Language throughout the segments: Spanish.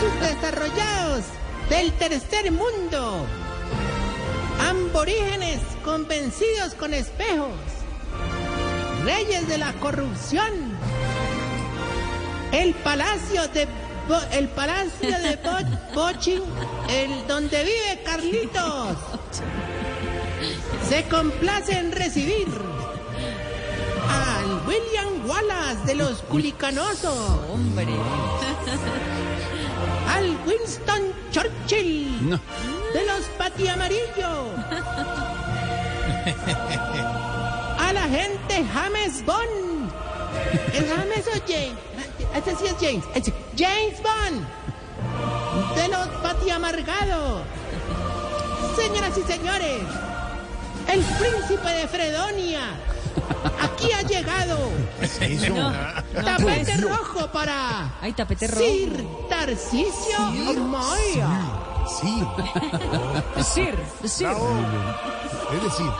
Subdesarrollados del tercer mundo. Amborígenes convencidos con espejos. Reyes de la corrupción. El palacio de el palacio de Bo- Bochin, el donde vive Carlitos. Se complace en recibir al William Wallace de los Culicanosos. Hombre. al Winston Churchill No. de los Patiamarillo, a la gente James Bond, ¿es James o James? Este sí es James, Este- James Bond de los Patiamargados, señoras y señores, el príncipe de Fredonia. Aquí ha llegado. No, Tapete rojo para Ay, tapete rojo. Sir Tarcisio Moya. Sí, Sir, Sir. es decir.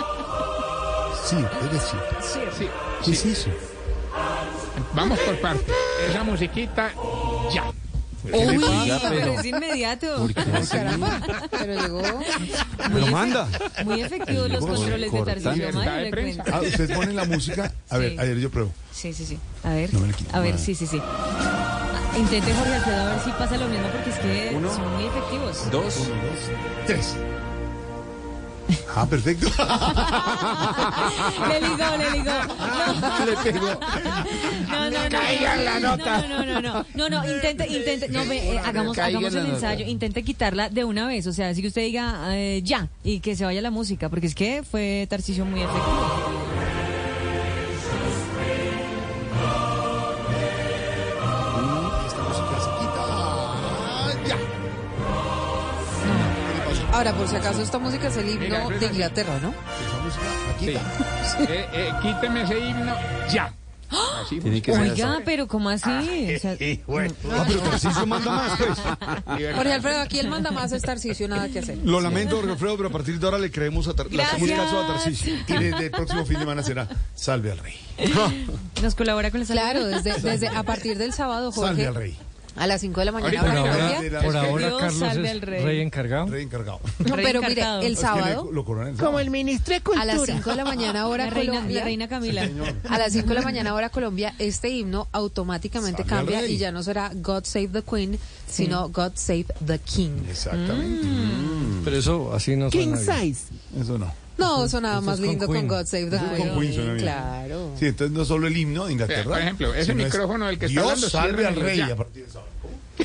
Sí, es decir. Sí, ¿Qué es eso? vamos por partes. Esa musiquita, ya. Uy, pasa, pero pero- es inmediato. ¿Por qué así? Caramba, pero llegó. ¿Me lo manda? Muy efectivos los controles de prensa. cuento. Ah, ustedes ponen la música. A ver, Sí. ayer yo pruebo. Sí, sí, sí. A ver, No me a ver, sí, sí, sí. Ah, Intente Jorge Alfredo a ver si pasa lo mismo porque es que Uno. son muy efectivos. Dos. Tres. Ah, perfecto. Le ligó, le ligó. No. Le pegó. No, no, no. Caiga en la nota. No, no, no, no. No, no, intente, intente. No, ve, eh, hagamos, hagamos el ensayo. Intente quitarla de una vez. O sea, así que usted diga eh, ya y que se vaya la música. Porque es que fue Tarcisio muy efectivo. Ahora, por si acaso, esta música es el himno de así. Inglaterra, ¿no? Esa música la Sí. Eh, eh, quíteme ese himno, ya. Así Tiene que ser Oiga, pero ¿cómo así? O sea, Ah, pero Tarcisio manda más, pues. Jorge Alfredo, aquí el manda más es Tarcisio, nada que hacer. Lo lamento, Jorge Alfredo, pero a partir de ahora le creemos a Tar le hacemos caso a Tarcisio. Y desde el próximo fin de semana será Salve al Rey. nos colabora con la salud. Claro, desde, desde a partir del sábado, Salve Jorge, al Rey. A las 5 de la mañana, Ahorita hora mira, Colombia. Por es que ahora Dios Carlos es al rey. rey encargado. Rey encargado. No, pero mire, el Es que sábado, lo coronan el Como sábado. el ministro de Cultura. a las 5 de la mañana, hora la reina, Colombia. la reina Camila. A las 5 de la mañana hora Colombia, este himno automáticamente Salve cambia y ya no será God Save the Queen, sino God Save the King. Exactamente. Pero eso así no King suena bien. size. Eso no. No, sonaba más con lindo con, Queen. God Save the Queen. con Queen suena bien. Claro. Sí, entonces no solo el himno de Inglaterra. Por ejemplo, ese micrófono del que está Dios hablando, salve al rey ya. a partir del sábado.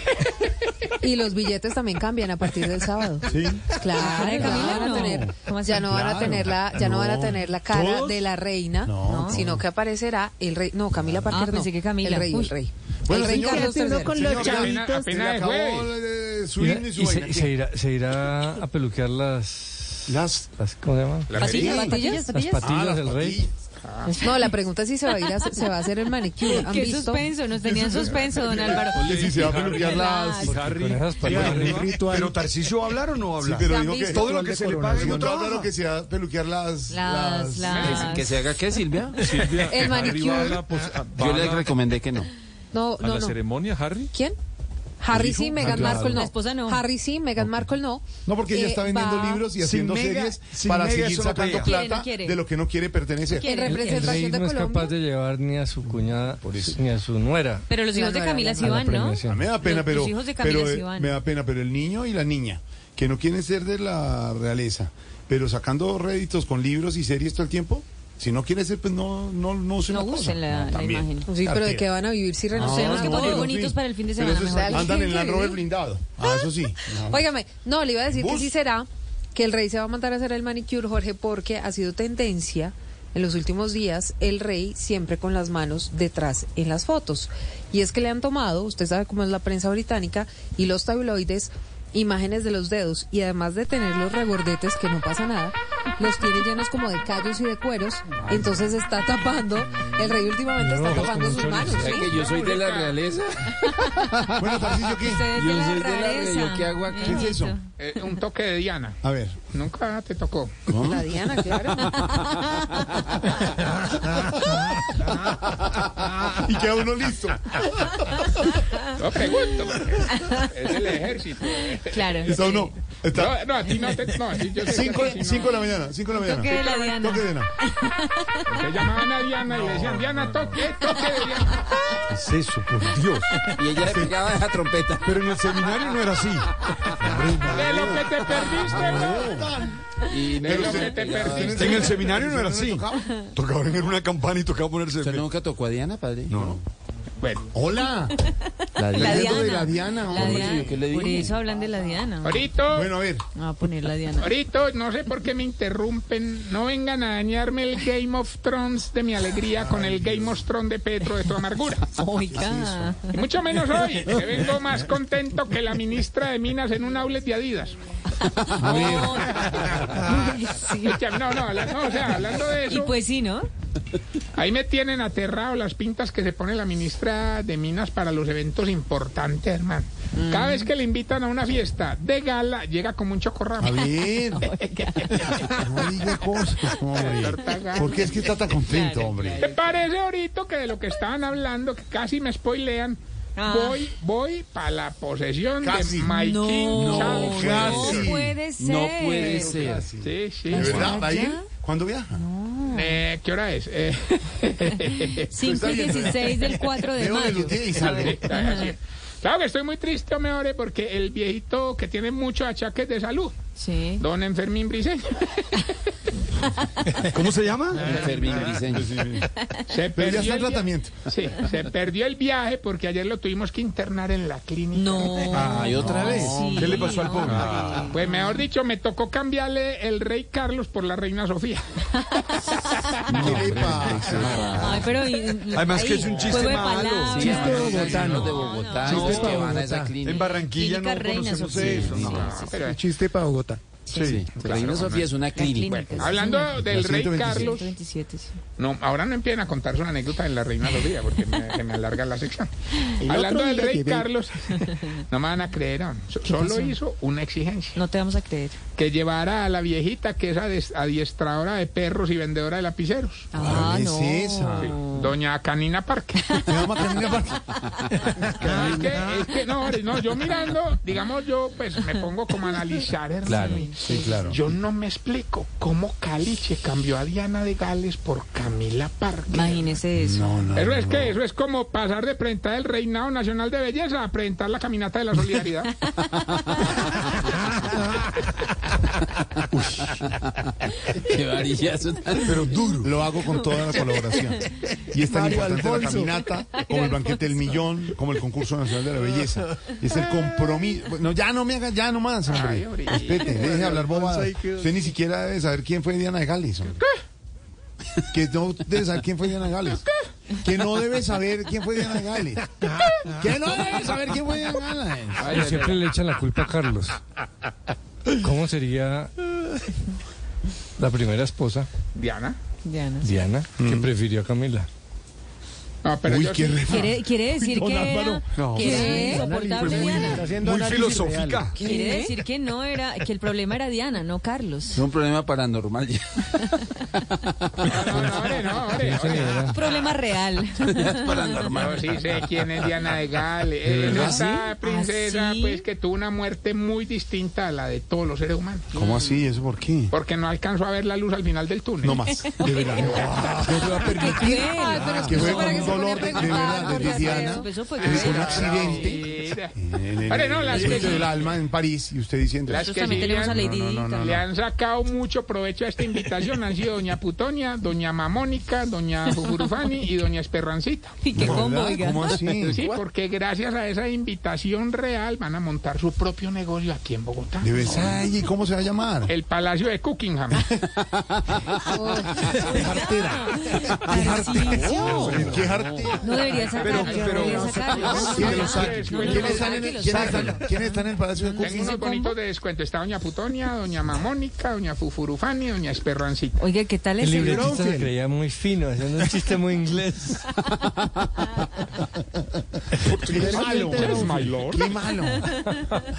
Y los billetes también cambian a partir del sábado. Sí. Claro, ¿Fuera de ya Camila? no van a tener, ya no van a tener la, ya no, van a tener la cara ¿Todos? de la reina, No. sino que aparecerá el rey, no, Camila Parker no, pensé que Camila. el rey, Uy. el rey, Bueno, el rey señor, Carlos III. con los apenas- chavitos. Se acabó eh, su Y, himno y su y se, vaina. y se irá, se irá a peluquear las, Las las ¿cómo se llaman? La ¿Patillas? jeringa. ¿Patillas? Las ¿Patillas? patillas Ah, las del rey. patillas. No, la pregunta es si se va a ir a, se va a hacer el manicure. ¿Han Qué visto? suspenso, nos tenían suspenso, don Álvaro. Oye, si se va a peluquear las... Con esas Sí, patillas Harry. arriba- Pero Tarcisio va a hablar o no va a Sí, hablar. pero ¿Se han dijo que todo lo que se le pague no trabaja. trabaja. que se va a peluquear las... Las, las... ¿Que se haga qué, Silvia? Silvia, El manicure. va a la pos- a- Yo le recomendé que no. No, a no, la no. ceremonia, Harry. ¿Quién? Harry sí, Meghan claro. Markle no. La esposa no. Harry sí, Meghan Markle no. No, porque ella Eh, está vendiendo va- libros y haciendo series sin para seguir no sacando plata no quiere. de lo que no quiere pertenecer. El- el El rey no es capaz de llevar ni a su cuñada ni a su nuera. Pero los hijos de Camila sí van, ¿no? A me da pena, Los- pero, los hijos de Camila pero, sí eh, van. me da pena, pero el niño y la niña, que no quieren ser de la realeza, pero sacando réditos con libros y series todo el tiempo, si no quiere ser, pues no, no, no usen No la cosa. usen la- la también. imagen. Sí, pero ¿de qué van a vivir si renuncian? tenemos que a poner bonitos sí. para el fin de semana, mejor. Andan en que Rover blindado. Ah, eso sí. No. Óigame, no, le iba a decir que sí será que el rey se va a mandar a hacer el manicure, Jorge, porque ha sido tendencia en los últimos días el rey siempre con las manos detrás en las fotos. Y es que le han tomado, usted sabe cómo es la prensa británica y los tabloides, imágenes de los dedos y además de tener los regordetes, que no pasa nada, los tiene llenos como de callos y de cueros, entonces está tapando, el rey últimamente está tapando sus manos. ¿sí? que yo soy de la realeza. Bueno, ¿qué? Yo de la soy de la realeza. realeza, ¿yo qué hago aquí? ¿Qué es eso? Eh, un toque de Diana. A ver. Nunca te tocó. La Diana, claro. Y queda uno listo. No pregunto, es el ejército. Claro. Está uno. Está. No, no, a ti no te. No, a ti yo Cinco, cinco de la mañana, cinco de la mañana. Toque de la Diana. Toque de Diana. Se llamaban a Diana y le decían, Diana, toque, toque de Diana. ¿Qué es eso, por Dios? Y ella le pegaba esa trompeta. Pero en el seminario no era así. De lo que te perdiste, ¿no? Y De lo que te perdiste. En el seminario no era así. Tocaba tener una campana y tocaba ponerse. ¿Usted nunca tocó a Diana, padre? No, no. Bueno, Hola. La Hablando Diana. de la Diana, La hombre. Diana. ¿yo qué le Por eso hablan de la Diana. ahorita, Bueno, a ver. Vamos a poner la Diana. ahorita, no sé por qué me interrumpen. No vengan a dañarme el Game of Thrones de mi alegría con el Game of Thrones de Petro de tu amargura. Oiga. Y mucho menos hoy, que vengo más contento que la ministra de Minas en un outlet de Adidas. No, no, no, o sea, hablando de Y eso, pues sí, ¿no? ahí me tienen aterrado las pintas que se pone la ministra de Minas para los eventos importantes, hermano. Cada vez que le invitan a una fiesta de gala, llega como un chocorramo. A ver. No diga cosas, hombre. ¿Por qué es que está tan contento, ¿Te hombre? parece ahorita que de lo que estaban hablando, que casi me spoilean, Ah. voy, voy para la posesión Casi. de Mike No, casi. no puede ser. No puede ser. Sí, sí. ¿De verdad? ¿Va a ir? ¿Cuándo viaja? Eh, ¿Qué hora es? Eh, 5 y 16 del 4 de mayo. Claro que estoy muy triste, hombre, porque el viejito que tiene muchos achaques de salud, Sí. don Enfermín Briseño, ¿Cómo se llama? Fermín Briseño. se Pero ya está perdió en el via- tratamiento. Sí, se perdió el viaje porque ayer lo tuvimos que internar en la clínica. No. Ay, otra vez. Sí, ¿Qué le pasó al pobre? hombre. Pues mejor dicho, me tocó cambiarle el rey Carlos por la reina Sofía. ¿Qué le pasa? Ay, pero. y- Además que ahí, es un chiste juego de malo. palabras. Sí, bogotano. de Bogotá. No, esos que van a esa clínica. En Barranquilla no Clínica Reina conocemos Sofía. eso. Sí, no. sí, sí. Pero, Chiste para Bogotá. Sí, Reina Sofía es una clínica. clínica. sí, hablando del rey 126. Carlos, 127, sí. no, ahora no empiecen a contar su anécdota de la reina Sofía porque me, se me alarga la sección. Hablando del rey Carlos, no me van a creer, solo pasó? hizo una exigencia, No te vamos a creer. que llevara a la viejita que es adiestradora de perros y vendedora de lapiceros, Ah, ¿Cuál es esa? doña Canina Parque. Carolina Parque. es, que, es que no, hombre, no, yo mirando, digamos, yo pues me pongo como a analizar, hermano. Claro. Sí, claro. Yo no me explico cómo Caliche cambió a Diana de Gales por Camila Parque. Imagínese eso. No, no. Eso es que eso es como pasar de presentar el reinado nacional de belleza a presentar la caminata de la solidaridad. Qué varillazo tan- Pero duro. Lo hago con toda la colaboración. Y es tan Mario importante la Alfonso. caminata, como el banquete del millón, como el concurso nacional de la belleza. Es el compromiso. No, ya no me haga, ya no más, hombre. Ay. Respete, deje hablar quedó. Usted ni siquiera debe saber quién fue Diana de Gales. hombre. Que no debe saber quién fue Diana de Gales. Que no debe saber quién fue Diana de Gales. Que no debe saber quién fue Diana de Gales. Y siempre le echan la culpa a Carlos. ¿Cómo sería la primera esposa, Diana. Diana. Diana, que prefirió a Camila? No, pero Uy, qué sí- re- ¿Quiere, quiere decir Don que era, No, que era sí. insoportable Fue muy, Diana? muy filosófica. Quiere decir que no era, que el problema era Diana, no Carlos. Es un problema paranormal ya. No, no, hombre, no, hombre. Un problema real. Es paranormal. Yo sí sé quién es Diana de Gales. Es verdad? esta princesa, ¿Ah, sí? pues, que tuvo una muerte muy distinta a la de todos los seres humanos. ¿Cómo así? ¿Eso por qué? Porque no alcanzó a ver la luz al final del túnel. No más. De verdad. No se va a dolor de, de verdad de un accidente en el, no, las que del alma en París y usted diciendo Las que sí tenemos le a han- Lady no, no, Dita. no, Le han sacado mucho provecho a esta invitación. Han sido doña Putonia, doña Mamona Mónica, doña Fufurufani y doña Esperrancita. Y qué combo. ¿Cómo así? Sí, porque gracias a esa invitación real van a montar su propio negocio aquí en Bogotá. Ay, ¿y cómo se va a llamar? El Palacio de Cookingham. ¿Qué jartera? ¿Qué jartera? ¿Qué jartera? No debería sacarlo, Pero- debería sacarlo. ¿Quién lo saca? Pues, ¿Quién pues, está en el- el Palacio de Tengo Cooking? unos bonitos de descuento. Está doña Putonia, doña Mamónica, doña Fufurufani, doña Esperrancita. Oiga, ¿qué tal El ese? libretista se creía muy fino, haciendo un chiste muy inglés. Qué malo. My lord. Qué malo.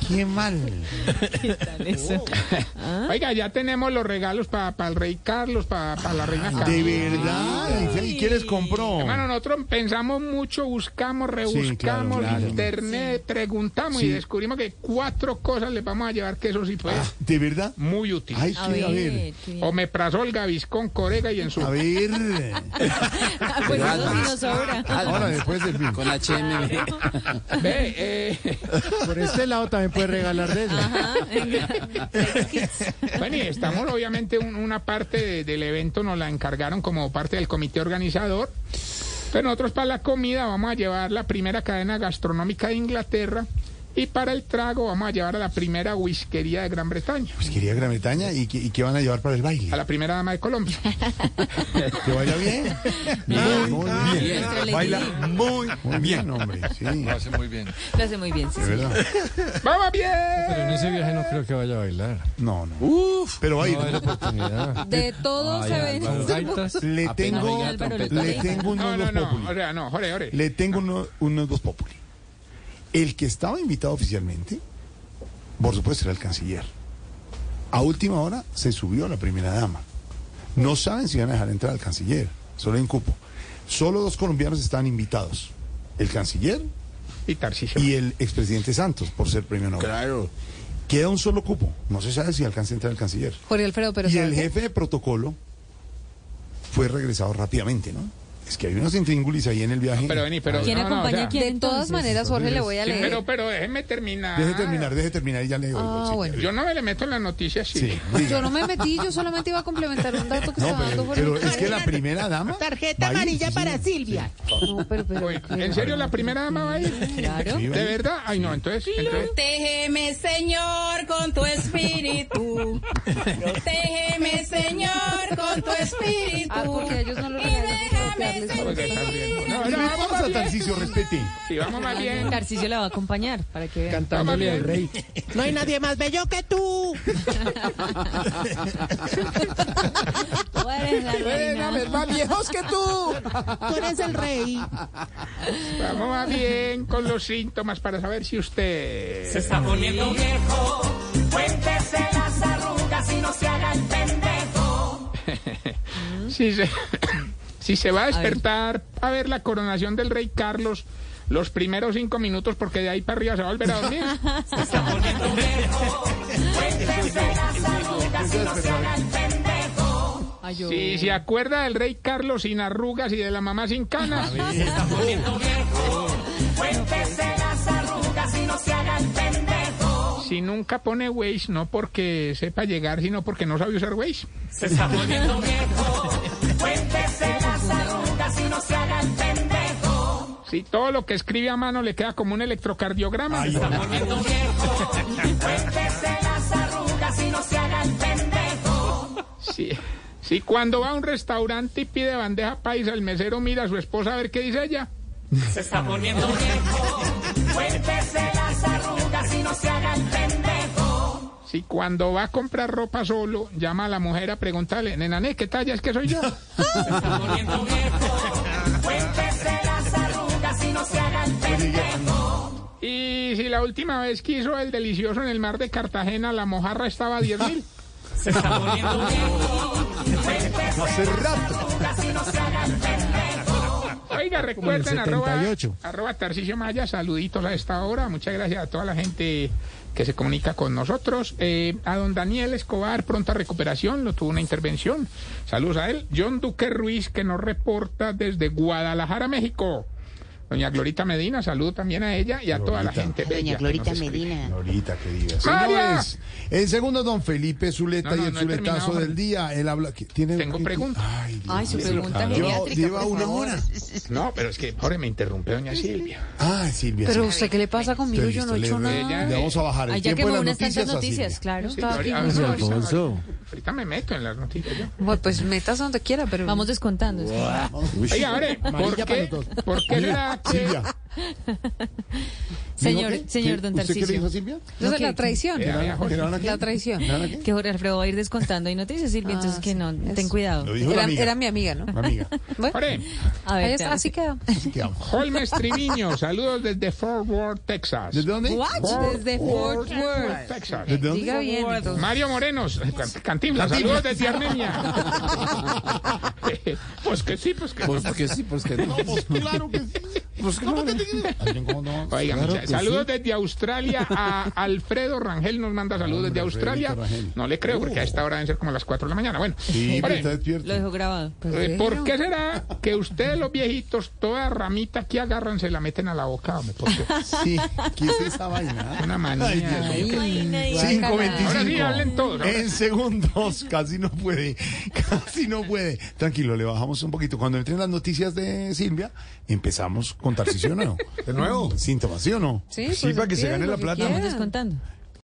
Qué mal. ¿Qué tal eso? Oiga, ya tenemos los regalos para el rey Carlos, para la reina Carlos. De verdad. ¿Y qué les compró? Hermano, nosotros pensamos mucho, buscamos, rebuscamos, claro, claro. internet, preguntamos Sí. y descubrimos que cuatro cosas les vamos a llevar que eso sí fue ¿De verdad? muy útil. Ay, A a ver. ver, qué bien. Omeprazol, Gaviscon, Corega y en su A ver. Ah, pues eso sí nos sobra. Ahora, después del fin. Con HM. Ve, eh, Por este lado también puede regalar de eso. Ajá, venga. bueno, y estamos obviamente un- una parte de- del evento nos la encargaron como parte del comité organizador. Pero nosotros para la comida vamos a llevar la primera cadena gastronómica de Inglaterra y para el trago vamos a llevar a la primera whiskería de Gran Bretaña, Pues quería Gran Bretaña y, qué- y qué van a llevar para el baile. a la primera dama de Colombia. Que vaya bien. Bien, Muy bien. Baila muy Muy bien, hombre. Sí, de Lo hace muy bien. Lo hace muy bien, sí. sí. ¡Vamos bien! Pero en ese viaje no creo que vaya a bailar. No, no. Uf. Pero va a ir. No oportunidad. De todos Ay, se ven. Le tengo, le tengo No, unos no, no, populi. o sea, no, Jorge, Jorge. Le tengo unos dos populi. El que estaba invitado oficialmente, por supuesto, era el canciller. A última hora se subió la primera dama. No saben si van a dejar entrar al canciller. Solo hay un cupo. Solo dos colombianos están invitados. El canciller Y y el expresidente Santos, por ser premio Nobel. Claro. Queda un solo cupo. No se sabe si alcanza a entrar el canciller. Jorge Alfredo, pero y ¿sabe el jefe de protocolo fue regresado rápidamente, ¿no? Es que hay unos intríngulis ahí en el viaje. Pero vení, pero. ¿Quién no, no, o acompaña sea, a quién De todas maneras, Jorge, le voy a sí, leer. pero, pero déjeme terminar. Deje terminar, deje terminar y ya le digo. Ah, sí. bueno. Yo no me le meto en las noticias, sí. Yo no me metí, yo solamente iba a complementar un dato que No, estaba dando pero, la primera dama. Tarjeta va a ir, amarilla para. Silvia. No, pero, pero, Oye, ¿qué? ¿En serio la primera dama va a ir? Claro. A ¿De verdad? Ay, no, entonces. entonces Protégeme, Señor, con tu espíritu. Protégeme, Señor, con tu espíritu. Ah, porque a ellos no lo Y déjame bien. No, ¿Qué no, vamos bien. Tarcicio? Respete. Sí, vamos más bien. Tarcisio la va a acompañar para que vean. Cantándole al rey. No hay nadie más bello que tú. Eres la reina. más viejos que tú. Tú eres el rey. Vamos más bien con los síntomas para saber si usted. está poniendo viejo. Cuéntese las arrugas y no se haga el pendejo. Si se, si se va a despertar a ver la coronación del rey Carlos los primeros cinco minutos, porque de ahí para arriba se va a volver a dormir. Cuéntese las arrugas y no se haga el pendejo. Si se acuerda del rey Carlos sin arrugas y de la mamá sin canas. Cuéntese las arrugas y no se haga el pendejo. Si nunca pone Waze, no porque sepa llegar, sino porque no sabe usar Waze. Se está poniendo viejo. Cuéntese las arrugas y no se haga el pendejo. Si todo lo que escribe a mano le queda como un electrocardiograma. Cuéntese las arrugas y no se haga el pendejo. Si, si cuando va a un restaurante y pide bandeja paisa, el mesero mira a su esposa a ver qué dice ella. Se está poniendo viejo. Cuéntese las arrugas y no se haga el pendejo. Si cuando va a comprar ropa solo, llama a la mujer a preguntarle, nenané, ¿qué talla es que soy yo? Poniendo viejo. Cuéntese las arrugas y no se haga el pendejo. Y si la última vez que hizo el delicioso en el mar de Cartagena, la mojarra estaba a 10 mil. Se está poniendo viejo. Hace rato. Oiga, recuerden, arroba, 78. arroba Tarcisio Maya, saluditos a esta hora. Muchas gracias a toda la gente que se comunica con nosotros. Eh, a don Daniel Escobar, pronta recuperación, lo tuvo una intervención. Saludos a él. John Duque Ruiz, que nos reporta desde Guadalajara, México. Doña Glorita Medina, saludo también a ella y a toda la gente bella. Doña Glorita. Medina. Ahorita, querida. María. Señores, el segundo don Felipe Zuleta No, no, y el zuletazo del día. Él habla. ¿qué- ¿Tiene, Tengo qué- pregunta. Ay, Dios Ay, su pregunta Lleva- Lleva una favor. hora. No, pero es que ahora me interrumpe doña Silvia. Ay, Silvia. Pero sí. usted, ¿qué le pasa conmigo? Estoy Yo no he hecho le- nada. Ella- Le vamos a bajar el Ay, ya que tiempo de me las unas noticias. noticias, claro. Sí, Está ahorita- me meto en las noticias pues metas donde quiera, pero... Vamos descontando. Oiga, ¿por qué. ¿por qué que Silvia. Señor, señor ¿Qué? don ¿Usted qué le dijo a. Silvia? Entonces, la traición. Eh. La traición. ¿Que Jorge Alfredo va a ir descontando y noticias, Silvia, entonces Ah, que no, eso. ten cuidado. Era, mi amiga, ¿no? La amiga. Bueno, Jorge, A ver, ahí te- está, así quedó. Holmes Triviño, saludos desde Fort Worth, Texas. ¿Desde dónde? Desde Fort Worth. Texas. ¿Desde dónde? Diga bien. entonces. Mario Morenos, Can- Cantinflas, saludos desde Armenia. pues que sí, pues que Pues que sí, pues que no. Pues claro que sí. Pues claro que que saludos sí. desde Australia a Alfredo Rangel, nos manda saludos Hombre, desde Australia. Rangel. No le creo, porque a esta hora deben ser como las 4 de la mañana. Bueno, Sí, pero Jorge, está despierto. Lo dejo grabado. eh, ¿por qué será que ustedes los viejitos, toda ramita que agarran, se la meten a la boca? hombre? ¿Por qué? Sí, ¿qué es esa vaina? Una manía. Ay. Ay, Cinco guácala. Ahora sí, veinticinco. hablen todos. ahora En segundos, casi no puede, casi no puede. Tranquilo, le bajamos un poquito. Cuando entren las noticias de Silvia, empezamos con Tarcisio, ¿no? ¿De nuevo? Síntomas, ¿sí o no? Sí, Sí, pues para que se gane la plata. Vamos descontando.